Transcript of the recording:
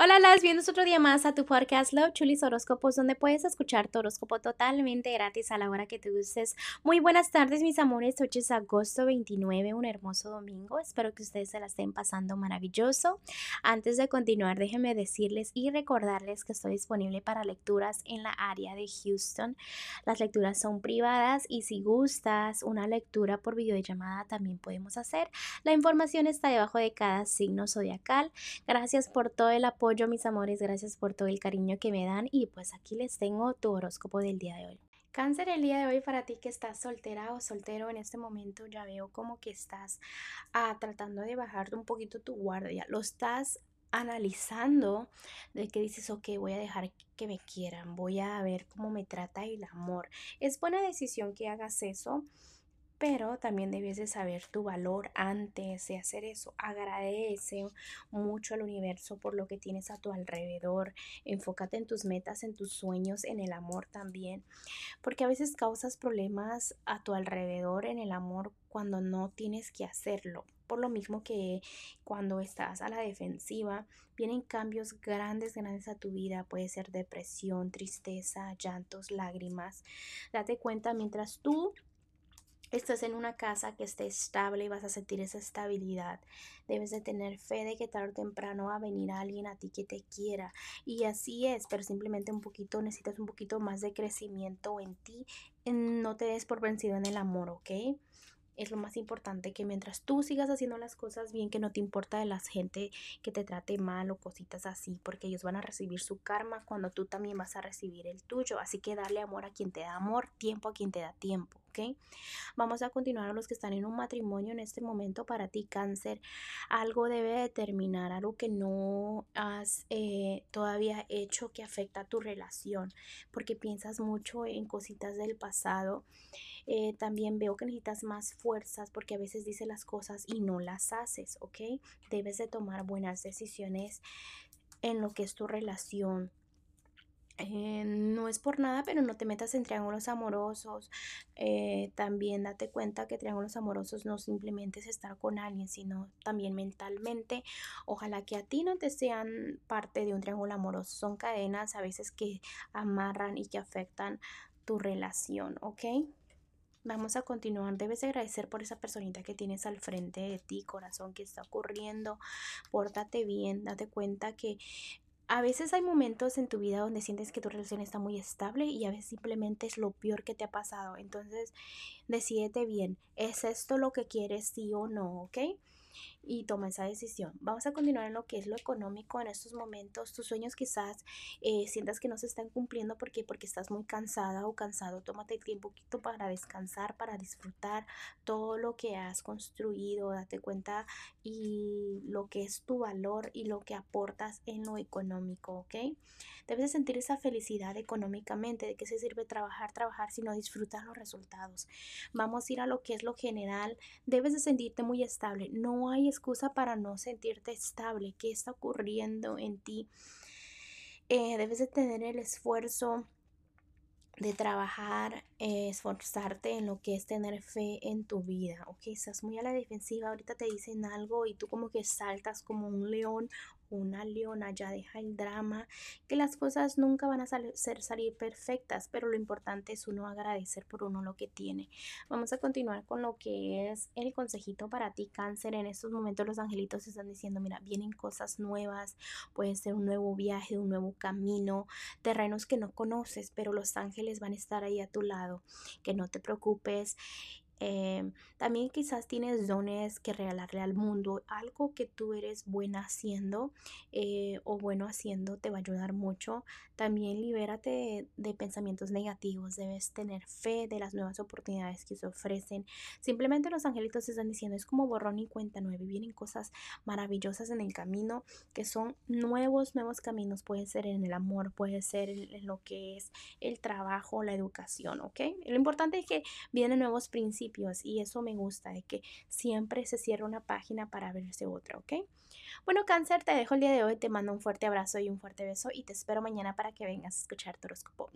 Hola, las bienvenidos otro día más a tu podcast Love Chulis Horóscopos, donde puedes escuchar tu horóscopo totalmente gratis a la hora que te gustes. Muy buenas tardes, mis amores. Hoy es agosto 29, un hermoso domingo. Espero que ustedes se la estén pasando maravilloso. Antes de continuar, déjenme decirles y recordarles que estoy disponible para lecturas en la área de Houston. Las lecturas son privadas y si gustas una lectura por videollamada también podemos hacer. La información está debajo de cada signo zodiacal. Gracias por todo el apoyo mis amores, gracias por todo el cariño que me dan y pues aquí les tengo tu horóscopo del día de hoy. Cáncer, el día de hoy para ti que estás soltera o soltero en este momento ya veo como que estás ah, tratando de bajarte un poquito tu guardia, lo estás analizando de que dices, ok, voy a dejar que me quieran, voy a ver cómo me trata el amor. Es buena decisión que hagas eso pero también debes de saber tu valor antes de hacer eso. Agradece mucho al universo por lo que tienes a tu alrededor. Enfócate en tus metas, en tus sueños, en el amor también. Porque a veces causas problemas a tu alrededor en el amor cuando no tienes que hacerlo. Por lo mismo que cuando estás a la defensiva, vienen cambios grandes, grandes a tu vida. Puede ser depresión, tristeza, llantos, lágrimas. Date cuenta, mientras tú estás en una casa que esté estable y vas a sentir esa estabilidad. Debes de tener fe de que tarde o temprano va a venir alguien a ti que te quiera. Y así es, pero simplemente un poquito, necesitas un poquito más de crecimiento en ti. No te des por vencido en el amor, ¿ok? es lo más importante que mientras tú sigas haciendo las cosas bien, que no te importa de la gente que te trate mal o cositas así, porque ellos van a recibir su karma cuando tú también vas a recibir el tuyo. Así que darle amor a quien te da amor, tiempo a quien te da tiempo. Vamos a continuar a los que están en un matrimonio en este momento para ti cáncer. Algo debe determinar, algo que no has eh, todavía hecho que afecta a tu relación, porque piensas mucho en cositas del pasado. Eh, también veo que necesitas más fuerzas porque a veces dices las cosas y no las haces, ¿ok? Debes de tomar buenas decisiones en lo que es tu relación. Eh, no es por nada, pero no te metas en triángulos amorosos. Eh, también date cuenta que triángulos amorosos no simplemente es estar con alguien, sino también mentalmente. Ojalá que a ti no te sean parte de un triángulo amoroso. Son cadenas a veces que amarran y que afectan tu relación, ¿ok? Vamos a continuar. Debes agradecer por esa personita que tienes al frente de ti, corazón, que está ocurriendo. Pórtate bien, date cuenta que a veces hay momentos en tu vida donde sientes que tu relación está muy estable y a veces simplemente es lo peor que te ha pasado. Entonces, decídete bien, ¿es esto lo que quieres, sí o no? ¿Ok? Y toma esa decisión. Vamos a continuar en lo que es lo económico en estos momentos. Tus sueños quizás eh, sientas que no se están cumpliendo porque, porque estás muy cansada o cansado. Tómate el tiempo para descansar, para disfrutar todo lo que has construido. Date cuenta y lo que es tu valor y lo que aportas en lo económico, ¿ok? Debes de sentir esa felicidad económicamente. ¿De qué se sirve trabajar, trabajar si no disfrutas los resultados? Vamos a ir a lo que es lo general. Debes de sentirte muy estable. No hay excusa para no sentirte estable. ¿Qué está ocurriendo en ti? Eh, debes de tener el esfuerzo de trabajar, eh, esforzarte en lo que es tener fe en tu vida, ok, estás muy a la defensiva, ahorita te dicen algo y tú como que saltas como un león una leona, ya deja el drama, que las cosas nunca van a ser salir perfectas, pero lo importante es uno agradecer por uno lo que tiene. Vamos a continuar con lo que es el consejito para ti, cáncer. En estos momentos los angelitos están diciendo, mira, vienen cosas nuevas, puede ser un nuevo viaje, un nuevo camino, terrenos que no conoces, pero los ángeles van a estar ahí a tu lado, que no te preocupes Em, también quizás tienes dones que regalarle al mundo, algo que tú eres buena haciendo eh, o bueno haciendo te va a ayudar mucho. También libérate de, pensamientos negativos, debes tener fe de las nuevas oportunidades que se ofrecen. Simplemente los angelitos están diciendo, es como borrón y cuenta nueve, vienen cosas maravillosas en el camino que son nuevos, nuevos caminos, puede ser en el amor, puede ser en lo que es el trabajo, la educación, ¿ok? Lo importante es que vienen nuevos principios y eso me gusta, de que siempre se cierra una página para verse otra, ¿ok? Bueno, cáncer, te dejo el día de hoy, te mando un fuerte abrazo y un fuerte beso y te espero mañana para que vengas a escuchar tu horóscopo.